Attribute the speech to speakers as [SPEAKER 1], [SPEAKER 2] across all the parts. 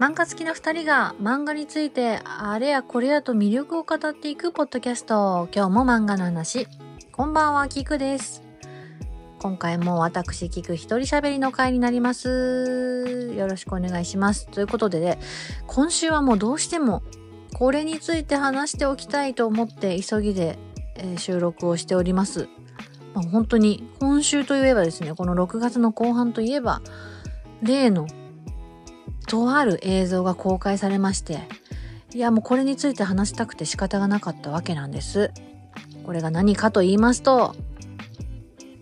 [SPEAKER 1] 漫画好きな二人が漫画についてあれやこれやと魅力を語っていくポッドキャスト。今日も漫画の話。こんばんは、キクです。今回も私、キク一人喋りの回になります。よろしくお願いします。ということでね、今週はもうどうしてもこれについて話しておきたいと思って急ぎで、え収録をしております。まあ、本当に今週といえばですね、この6月の後半といえば、例のとある映像が公開されまして、いやもうこれについて話したくて仕方がなかったわけなんです。これが何かと言いますと、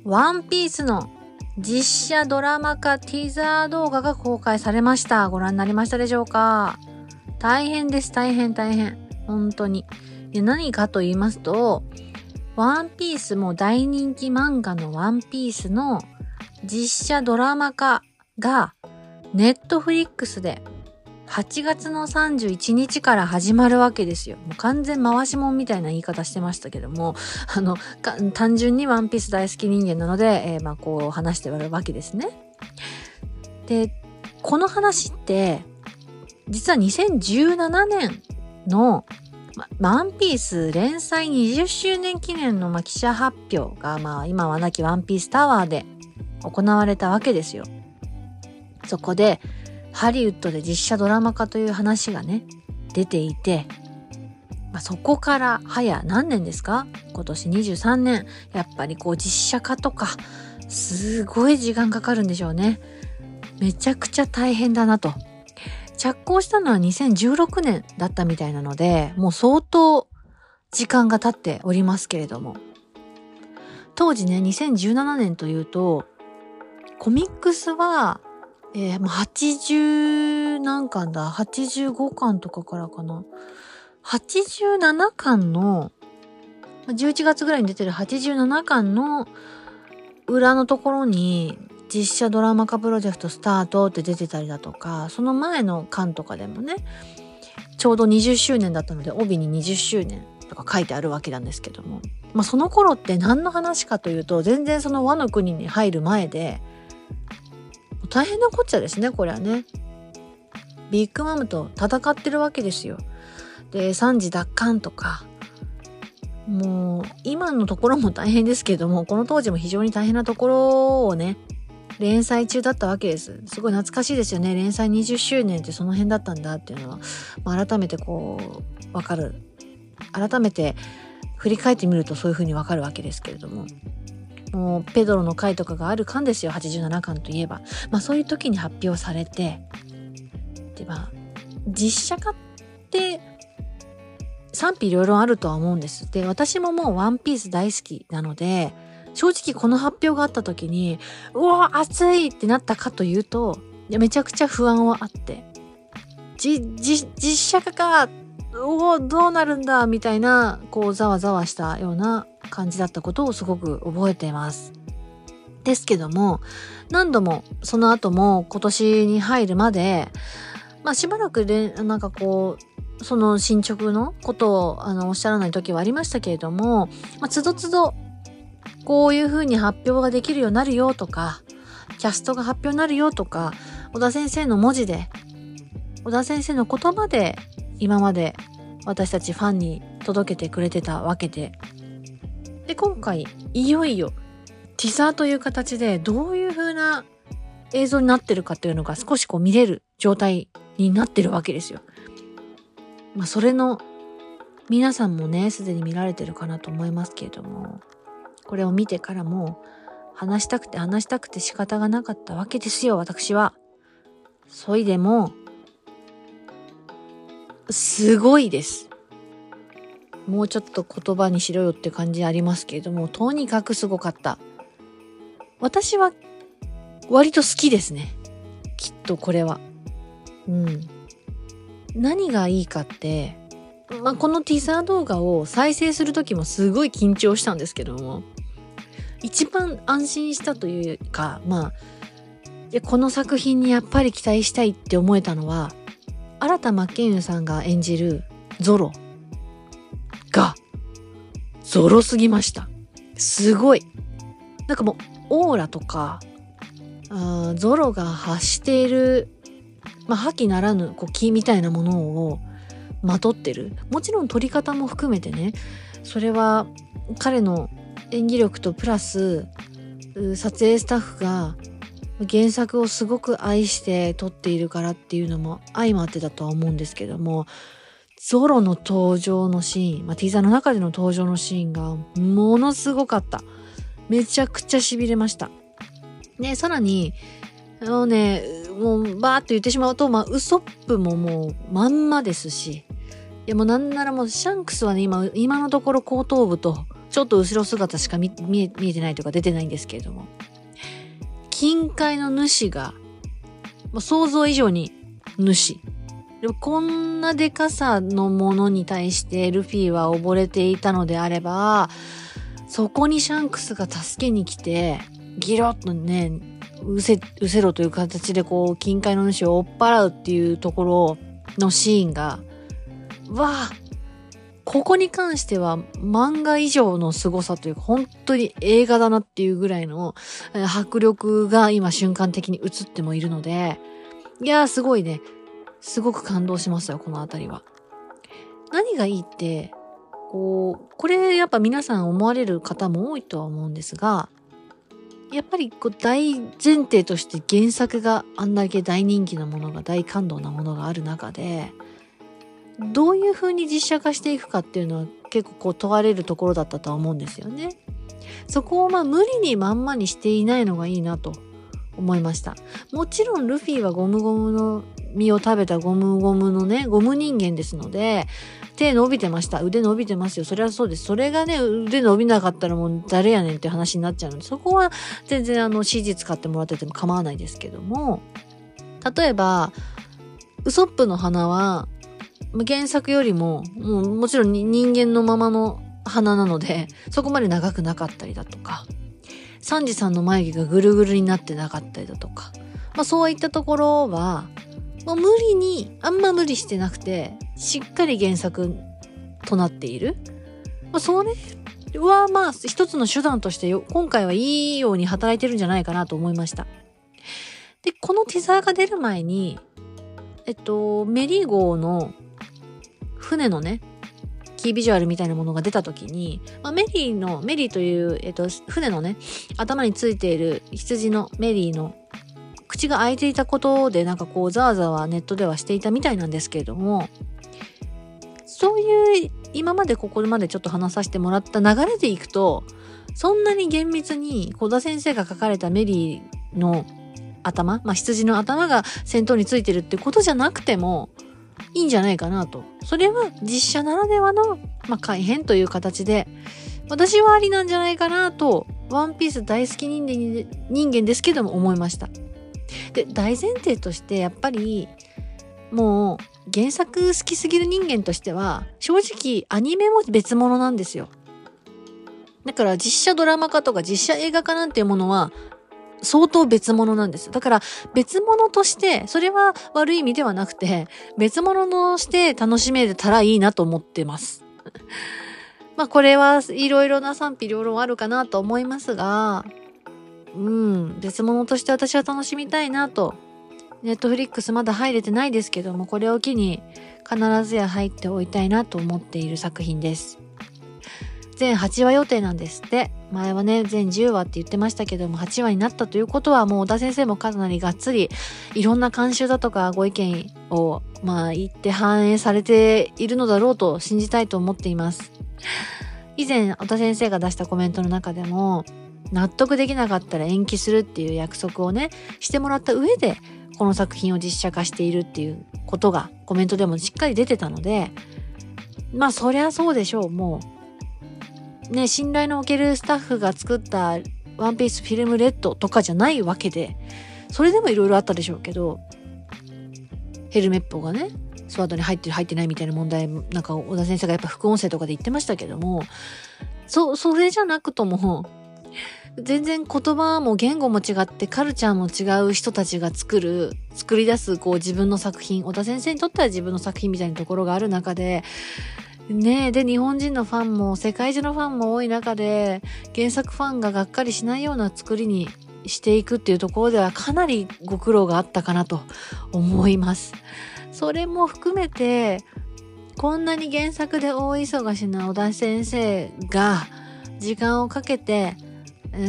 [SPEAKER 1] ワンピースの実写ドラマ化ティザー動画が公開されました。ご覧になりましたでしょうか？大変です、大変、大変。本当に。で何かと言いますと、ワンピースも大人気漫画のワンピースの実写ドラマ化がネットフリックスで8月の31日から始まるわけですよ。もう完全回しもんみたいな言い方してましたけども、あの、単純にワンピース大好き人間なので、えーまあこう話してるわけですね。で、この話って、実は2017年のまワンピース連載20周年記念のま記者発表が、まあ今はなきワンピースタワーで行われたわけですよ。そこで、ハリウッドで実写ドラマ化という話がね、出ていて、まあ、そこから早何年ですか？今年23年。やっぱりこう実写化とか、すごい時間かかるんでしょうね。めちゃくちゃ大変だなと。着工したのは2016年だったみたいなので、もう相当時間が経っておりますけれども。当時ね、2017年というと、コミックスは、えー、もう80何巻だ ?85 巻とかからかな。87巻の、11月ぐらいに出てる87巻の裏のところに実写ドラマ化プロジェクトスタートって出てたりだとか、その前の巻とかでもね、ちょうど20周年だったので帯に20周年とか書いてあるわけなんですけども、まあその頃って何の話かというと、全然その和の国に入る前で、大変なこっちゃですね、これはね。ビッグマムと戦ってるわけですよ。で、3時奪還とか、もう、今のところも大変ですけども、この当時も非常に大変なところをね、連載中だったわけです。すごい懐かしいですよね。連載20周年ってその辺だったんだっていうのは、まあ、改めてこう、わかる。改めて振り返ってみるとそういうふうにわかるわけですけれども。もうペドロの回とかがある巻ですよ。87巻といえば、まあ、そういう時に発表されてでまあ実写化って賛否いろいろあるとは思うんです。で私ももうワンピース大好きなので正直この発表があった時にうわ熱いってなったかというとめちゃくちゃ不安はあって。じじ実写化かおおどうなるんだみたいなこうざわざわしたような感じだったことをすごく覚えています。ですけども何度もその後も今年に入るまでまあしばらくでなんかこうその進捗のことをあのおっしゃらない時はありましたけれども、まあ、つどつどこういうふうに発表ができるようになるよとかキャストが発表になるよとか小田先生の文字で小田先生の言葉で今まで私たちファンに届けてくれてたわけで。今回、いよいよ、ティザーという形でどういう風な映像になってるかっていうのが少しこう見れる状態になってるわけですよ。まあ、それの、皆さんもね、すでに見られてるかなと思いますけれども、これを見てからも、話したくて話したくて仕方がなかったわけですよ、私は。そいでも、すごいです。もうちょっと言葉にしろよって感じありますけれども、とにかくすごかった。私は割と好きですね。きっとこれは。うん。何がいいかって、まあ、このティザー動画を再生する時もすごい緊張したんですけども、一番安心したというか、まあ、いやこの作品にやっぱり期待したいって思えたのは、新田真剣佑さんが演じるゾロゾロすぎました。すごい。なんかもうオーラとか、あゾロが発しているまあ、覇気ならぬこう気みたいなものをまとってるもちろん撮り方も含めてねそれは彼の演技力とプラス撮影スタッフが原作をすごく愛して撮っているからっていうのも相まってだとは思うんですけどもゾロの登場のシーン、まあ、ティーザーの中での登場のシーンがものすごかった。めちゃくちゃ痺れました。ね、さらに、あのね、もうバーって言ってしまうと、まあ、ウソップももうまんまですし、いやもうなんならもうシャンクスはね、今、今のところ後頭部と、ちょっと後ろ姿しか見見え見えてないというか出てないんですけれども、金塊の主が、もう想像以上に主。でもこんなでかさのものに対してルフィは溺れていたのであれば、そこにシャンクスが助けに来て、ギロッとね、うせ、うせろという形でこう、金塊の主を追っ払うっていうところのシーンが、わあここに関しては漫画以上の凄さというか、本当に映画だなっていうぐらいの迫力が今瞬間的に映ってもいるので、いやーすごいね、すごく感動しましたよ、このあたりは。何がいいって、こう、これやっぱ皆さん思われる方も多いとは思うんですが、やっぱりこう大前提として原作があんだけ大人気なものが大感動なものがある中で、どういう風に実写化していくかっていうのは結構こう問われるところだったとは思うんですよね。そこをまあ無理にまんまにしていないのがいいなと思いました。もちろんルフィはゴムゴムの実を食べたゴムゴムのね、ゴム人間ですので、手伸びてました。腕伸びてますよ。それはそうです。それがね、腕伸びなかったらもう誰やねんって話になっちゃうので、そこは全然あの CG 使ってもらってても構わないですけども、例えば、ウソップの花は、原作よりも、もうもちろん人間のままの花なので、そこまで長くなかったりだとか、サンジさんの眉毛がぐるぐるになってなかったりだとか、まあそういったところは、もう無理に、あんま無理してなくて、しっかり原作となっている。まあ、それはまあ一つの手段として今回はいいように働いてるんじゃないかなと思いました。で、このティザーが出る前に、えっと、メリー号の船のね、キービジュアルみたいなものが出た時に、まあ、メリーの、メリーという、えっと、船のね、頭についている羊のメリーの口が開いていたことでなんかこうザーザーはネットではしていたみたいなんですけれどもそういう今までここまでちょっと話させてもらった流れでいくとそんなに厳密に小田先生が書かれたメリーの頭、まあ、羊の頭が先頭についてるってことじゃなくてもいいんじゃないかなと。それは実写ならではの、まあ、改変という形で、私はありなんじゃないかなと、ワンピース大好き人間人間ですけども思いました。で大前提としてやっぱりもう原作好きすぎる人間としては正直アニメも別物なんですよ。だから実写ドラマ化とか実写映画化なんていうものは相当別物なんです。だから別物として、それは悪い意味ではなくて、別物として楽しめたらいいなと思ってます。まあこれはいろいろな賛否両論あるかなと思いますが、うん、別物として私は楽しみたいなと。ネットフリックスまだ入れてないですけども、これを機に必ずや入っておいたいなと思っている作品です。全8話予定なんですって。前はね、全10話って言ってましたけども、8話になったということは、もう小田先生もかなりがっつり、いろんな監修だとかご意見を、まあ、言って反映されているのだろうと信じたいと思っています。以前、小田先生が出したコメントの中でも、納得できなかったら延期するっていう約束をね、してもらった上で、この作品を実写化しているっていうことがコメントでもしっかり出てたので、まあそりゃそうでしょう、もう。ね、信頼のおけるスタッフが作ったワンピースフィルムレッドとかじゃないわけで、それでもいろいろあったでしょうけど、ヘルメットがね、スワードに入ってる入ってないみたいな問題、なんか小田先生がやっぱ副音声とかで言ってましたけども、そ、それじゃなくとも、全然言葉も言語も違ってカルチャーも違う人たちが作る、作り出すこう自分の作品、小田先生にとっては自分の作品みたいなところがある中で、ねえ、で、日本人のファンも、世界中のファンも多い中で、原作ファンががっかりしないような作りにしていくっていうところではかなりご苦労があったかなと思います。それも含めて、こんなに原作で大忙しな小田先生が時間をかけて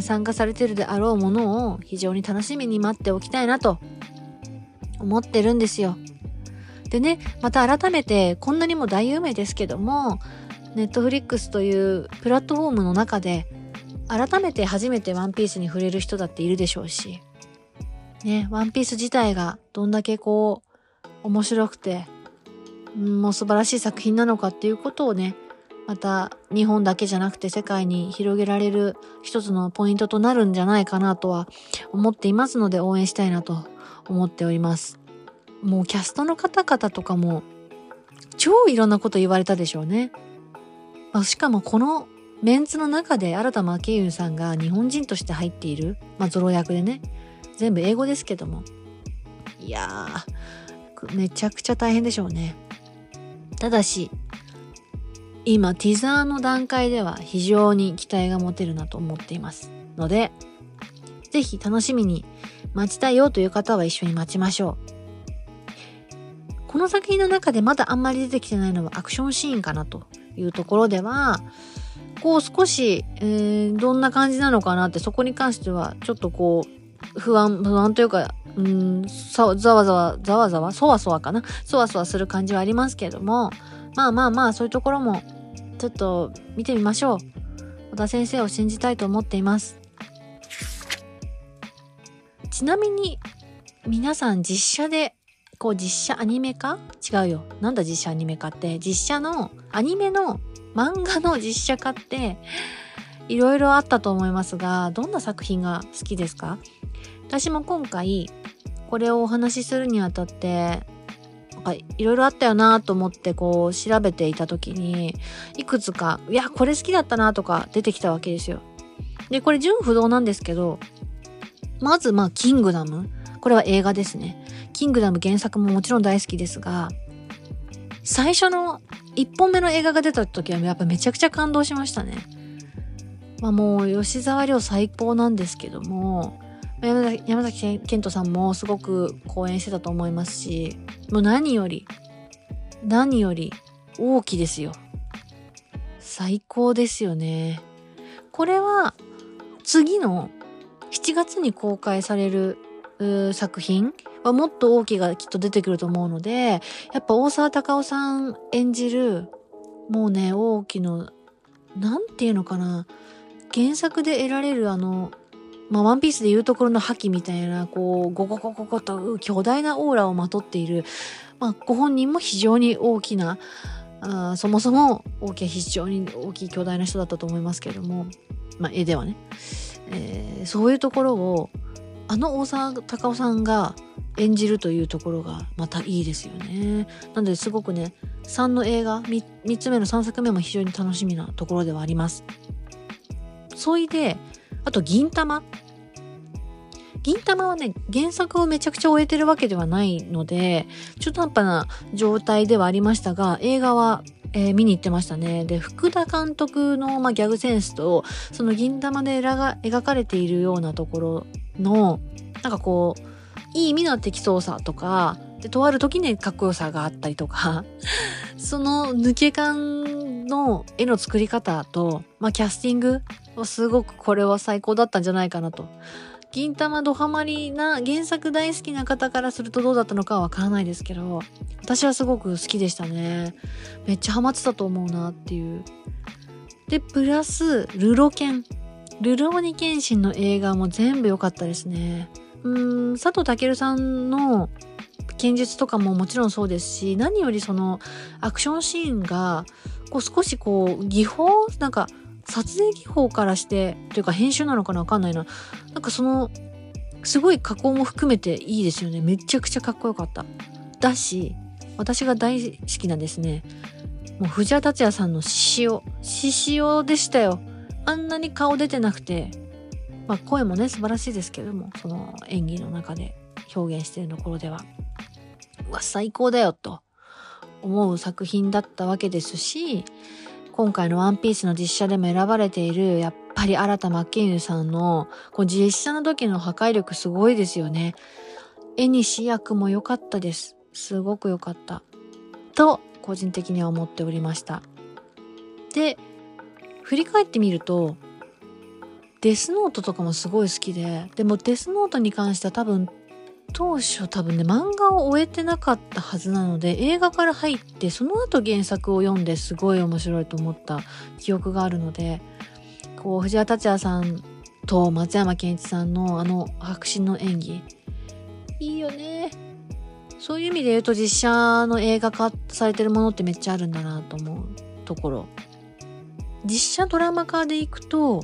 [SPEAKER 1] 参加されてるであろうものを非常に楽しみに待っておきたいなと思ってるんですよ。でね、また改めてこんなにも大有名ですけども、ネットフリックスというプラットフォームの中で改めて初めてワンピースに触れる人だっているでしょうし、ね、ワンピース自体がどんだけこう面白くて、もう素晴らしい作品なのかっていうことをね、また日本だけじゃなくて世界に広げられる一つのポイントとなるんじゃないかなとは思っていますので応援したいなと思っております。もうキャストの方々とかも超いろんなこと言われたでしょうね。あ、しかもこのメンツの中で新田真剣佑さんが日本人として入っている、まあ、ゾロ役でね、全部英語ですけども。いやー、めちゃくちゃ大変でしょうね。ただし、今、ティザーの段階では非常に期待が持てるなと思っていますので、ぜひ楽しみに待ちたいよという方は一緒に待ちましょう。この作品の中でまだあんまり出てきてないのはアクションシーンかなというところでは、こう少し、えー、どんな感じなのかなってそこに関してはちょっとこう不安、不安というか、うん、ざわざわ、ざわざわ、そわそわかな？そわそわする感じはありますけれども、まあまあまあそういうところもちょっと見てみましょう。小田先生を信じたいと思っています。ちなみに、皆さん実写で、こう実写アニメ化違うよ。なんだ実写アニメ化って。実写の、アニメの漫画の実写化って、いろいろあったと思いますが、どんな作品が好きですか？私も今回、これをお話しするにあたって、かいろいろあったよなと思ってこう調べていた時に、いくつか、いや、これ好きだったなとか出てきたわけですよ。で、これ純不動なんですけど、まずまあ、キングダム。これは映画ですね。キングダム原作ももちろん大好きですが、最初の1本目の映画が出た時はやっぱめちゃくちゃ感動しましたね。まあもう吉沢亮最高なんですけども、山崎山崎賢人さんもすごく講演してたと思いますし、もう何より、何より大きですよ。最高ですよね。これは次の7月に公開される作品はもっと大きがきっと出てくると思うので、やっぱ大沢たかおさん演じる、もうね、大きの、なんていうのかな、原作で得られるあの、まあ、ワンピースでいうところの覇気みたいな、こう、ゴゴゴゴゴと巨大なオーラをまとっている、まあ、ご本人も非常に大きな、あそもそも大きい、非常に大きい巨大な人だったと思いますけれども、まあ、絵ではね、えー、そういうところを、あの大沢たかおさんが演じるというところがまたいいですよね。なのですごくね、3の映画3、3つ目の3作目も非常に楽しみなところではあります。そいで、あと、銀玉。銀玉はね、原作をめちゃくちゃ終えてるわけではないので、中途半端な状態ではありましたが、映画は、えー、見に行ってましたね。で、福田監督の、まあ、ギャグセンスと、その銀玉で描かれているようなところの、なんかこう、いい意味の適当さとか、で、とある時にかっこよさがあったりとか、その抜け感の絵の作り方と、まあ、キャスティングすごくこれは最高だったんじゃないかなと。銀玉ドハマりな原作大好きな方からするとどうだったのかはわからないですけど、私はすごく好きでしたね。めっちゃハマってたと思うなっていう。で、プラス、ルロケン。ルローニケンシンの映画も全部良かったですね。うん、佐藤健さんの剣術とかももちろんそうですし、何よりそのアクションシーンが、こう少しこう、技法なんか、撮影技法からして、というか編集なのかなわかんないな。なんかその、すごい加工も含めていいですよね。めちゃくちゃかっこよかった。だし、私が大好きなですね、もう藤原達也さんの獅子王。獅子王でしたよ。あんなに顔出てなくて、まあ声もね、素晴らしいですけども、その演技の中で表現してるところでは。うわ、最高だよと思う作品だったわけですし、今回のワンピースの実写でも選ばれている、やっぱり新田真剣佑さんのこう実写の時の破壊力すごいですよね。絵に主役も良かったです。すごく良かった。と、個人的には思っておりました。で、振り返ってみると、デスノートとかもすごい好きで、でもデスノートに関しては多分、当初多分ね、漫画を終えてなかったはずなので、映画から入って、その後原作を読んですごい面白いと思った記憶があるので、こう、藤原達也さんと松山ケンイチさんのあの白真の演技、いいよね。そういう意味で言うと実写の映画化されてるものってめっちゃあるんだなと思うところ。実写ドラマ化でいくと、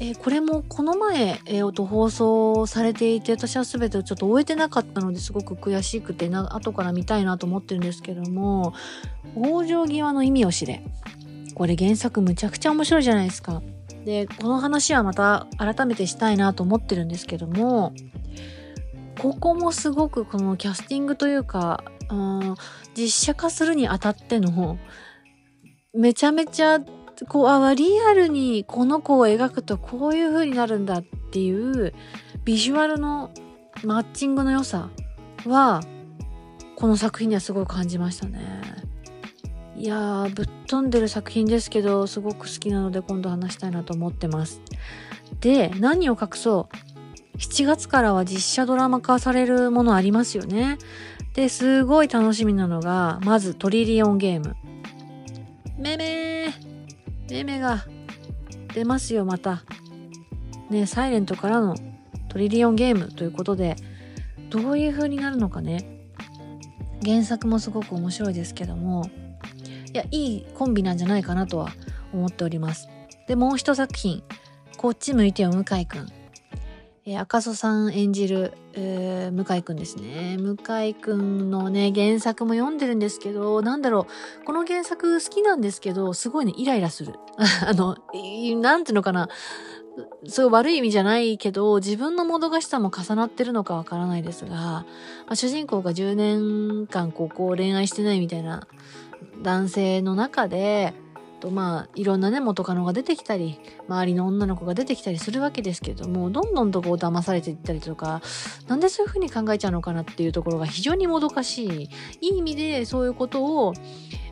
[SPEAKER 1] えー、これもこの前、えー、と放送されていて私は全てをちょっと終えてなかったのですごく悔しくてな後から見たいなと思ってるんですけども往生際の意味を知れ。これ原作むちゃくちゃ面白いじゃないですか。でこの話はまた改めてしたいなと思ってるんですけどもここもすごくこのキャスティングというか、うん、実写化するにあたってのめちゃめちゃこうあリアルにこの子を描くとこういう風になるんだっていうビジュアルのマッチングの良さはこの作品にはすごい感じましたね。いやーぶっ飛んでる作品ですけどすごく好きなので今度話したいなと思ってます。で何を隠そう7月からは実写ドラマ化されるものありますよね。で、すごい楽しみなのが、まずトリリオンゲーム。めめーめめが出ますよ、また。ね、サイレントからのトリリオンゲームということで、どういう風になるのかね。原作もすごく面白いですけども、いや、いいコンビなんじゃないかなとは思っております。で、もう一作品、こっち向いてよ、向井くん。え、赤楚さん演じる、えー、向井くんですね。向井くんのね、原作も読んでるんですけど、なんだろう、この原作好きなんですけど、すごいね、イライラする。あの、なんていうのかな。そうい悪い意味じゃないけど、自分のもどかしさも重なってるのかわからないですが、まあ、主人公が10年間ここ恋愛してないみたいな男性の中で、とまあいろんなね元カノが出てきたり周りの女の子が出てきたりするわけですけどもどんどんとこう騙されていったりとかなんでそういうふうに考えちゃうのかなっていうところが非常にもどかしいいい意味でそういうことを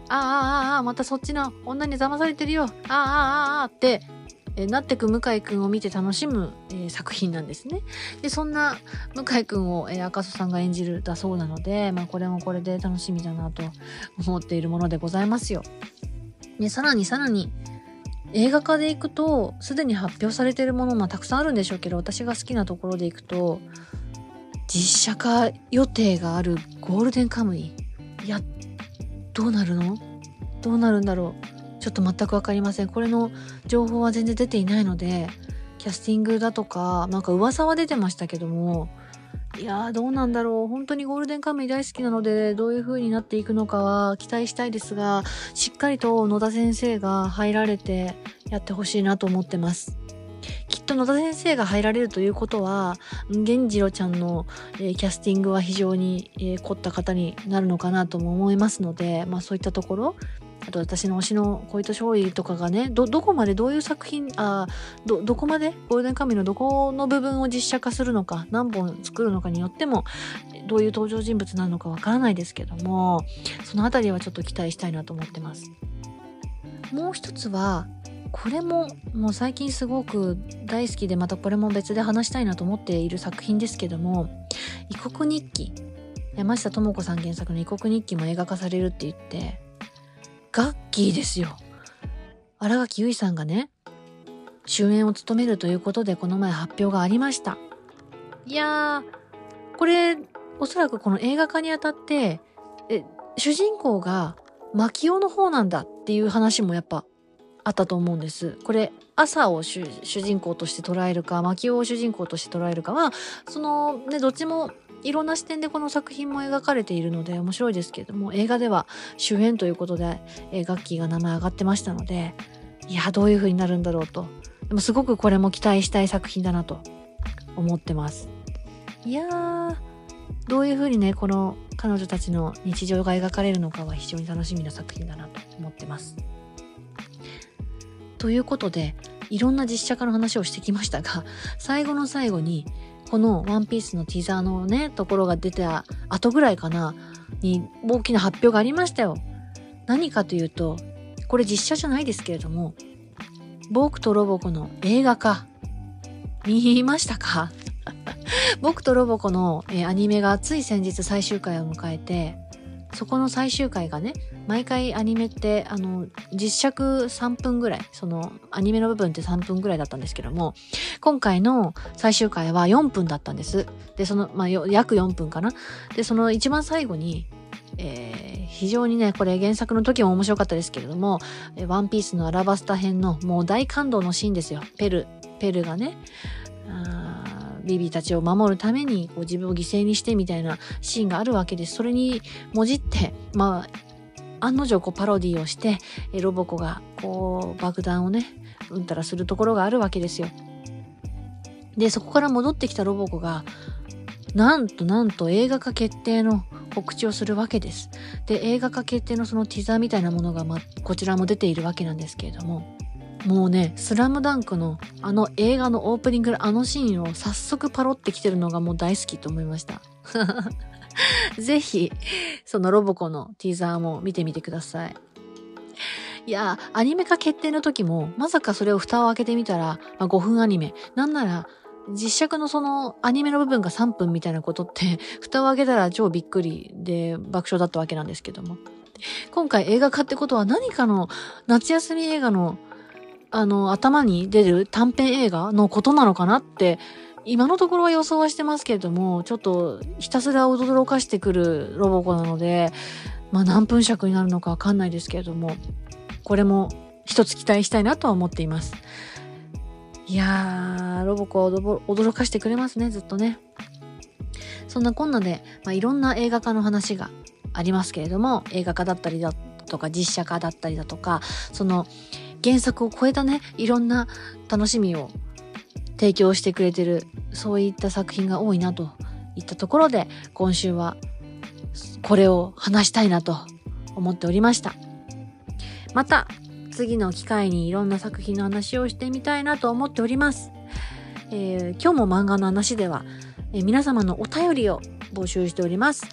[SPEAKER 1] ああああああまたそっちの女に騙されてるよああああああってえなってく向井くんを見て楽しむ、えー、作品なんですね。で、そんな向井くんを、えー、赤楚さんが演じるだそうなので、まあこれもこれで楽しみだなと思っているものでございますよ。ね、さらにさらに、映画化でいくと、すでに発表されているものもたくさんあるんでしょうけど、私が好きなところでいくと、実写化予定があるゴールデンカムイ。いや、どうなるの？どうなるんだろう？ちょっと全くわかりません。これの情報は全然出ていないので、キャスティングだとか、なんか噂は出てましたけども、いやーどうなんだろう。本当にゴールデンカムイ大好きなので、どういう風になっていくのかは期待したいですが、しっかりと野田先生が入られてやってほしいなと思ってます。きっと野田先生が入られるということは、源次郎ちゃんの、えー、キャスティングは非常に、えー、凝った方になるのかなとも思いますので、まあそういったところ、あと私の推しの小糸勝利とかがね、ど、どこまでどういう作品、あど、どこまでゴールデンカムイのどこの部分を実写化するのか、何本作るのかによっても、どういう登場人物なのかわからないですけども、そのあたりはちょっと期待したいなと思ってます。もう一つは、これももう最近すごく大好きでまたこれも別で話したいなと思っている作品ですけども「異国日記」山下智子さん原作の「異国日記」も映画化されるって言ってガッキーですよ。新垣結衣さんがね、主演を務めるということでこの前発表がありました。いやー、これ、おそらくこの映画化にあたって、え、主人公が牧雄の方なんだっていう話もやっぱあったと思うんです。これ、朝を主人公として捉えるか、牧雄を主人公として捉えるかは、そのね、どっちもいろんな視点でこの作品も描かれているので面白いですけれども映画では主演ということで、えー、ガッキーが名前上がってましたのでいやどういう風になるんだろうと。でもすごくこれも期待したい作品だなと思ってます。いやーどういう風にねこの彼女たちの日常が描かれるのかは非常に楽しみな作品だなと思ってます。ということでいろんな実写化の話をしてきましたが、最後の最後に、このワンピースのティザーのね、ところが出た後ぐらいかな、に大きな発表がありましたよ。何かというと、これ実写じゃないですけれども、僕とロボコの映画化、見ましたか？僕とロボコの、えー、アニメがつい先日最終回を迎えて、そこの最終回がね、毎回アニメって、あの、実尺3分ぐらい、その、アニメの部分って3分ぐらいだったんですけども、今回の最終回は4分だったんです。で、その、まあ、約4分かな。で、その一番最後に、えー、非常にね、これ原作の時も面白かったですけれども、ワンピースのアラバスタ編のもう大感動のシーンですよ。ペル、ペルがね、ビビたちを守るためにこう自分を犠牲にしてみたいなシーンがあるわけです。それにもじって、まあ、案の定こうパロディをして、ロボコがこう爆弾をね、うんたらするところがあるわけですよ。で、そこから戻ってきたロボコが、なんとなんと映画化決定の告知をするわけです。で、映画化決定のそのティザーみたいなものが、まこちらも出ているわけなんですけれども、もうね、スラムダンクのあの映画のオープニングのあのシーンを早速パロってきてるのがもう大好きと思いました。ぜひ、そのロボコのティーザーも見てみてください。いや、アニメ化決定の時も、まさかそれを蓋を開けてみたら、まあ、5分アニメ。なんなら、実写のそのアニメの部分が3分みたいなことって、蓋を開けたら超びっくりで爆笑だったわけなんですけども。今回映画化ってことは何かの夏休み映画のあの、頭に出る短編映画のことなのかなって、今のところは予想はしてますけれども、ちょっとひたすら驚かしてくるロボコなので、まあ何分尺になるのかわかんないですけれども、これも一つ期待したいなとは思っています。いやー、ロボコは驚かしてくれますね、ずっとね。そんなこんなで、まあ、いろんな映画化の話がありますけれども、映画化だったりだとか、実写化だったりだとか、その、原作を超えたね、いろんな楽しみを提供してくれてる、そういった作品が多いなといったところで、今週はこれを話したいなと思っておりました。また、次の機会にいろんな作品の話をしてみたいなと思っております。えー、今日も漫画の話では、えー、皆様のお便りを募集しております。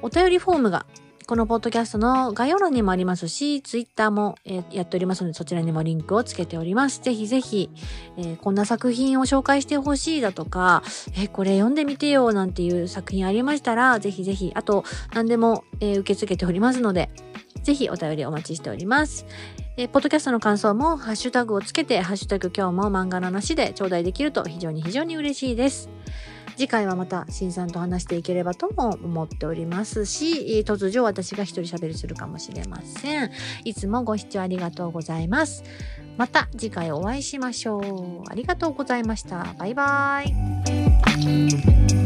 [SPEAKER 1] お便りフォームがこのポッドキャストの概要欄にもありますし、ツイッターも、えー、やっておりますので、そちらにもリンクをつけております。ぜひぜひ、えー、こんな作品を紹介してほしいだとか、えー、これ読んでみてよなんていう作品ありましたら、ぜひぜひ、あと、何でも、え受け付けておりますので、ぜひお便りお待ちしております。えポッドキャストの感想もハッシュタグをつけて、ハッシュタグ今日も漫画の話で頂戴できると非常に非常に嬉しいです。次回はまた新さんと話していければとも思っておりますし、突如私が一人喋りするかもしれません。いつもご視聴ありがとうございます。また次回お会いしましょう。ありがとうございました。バイバーイ。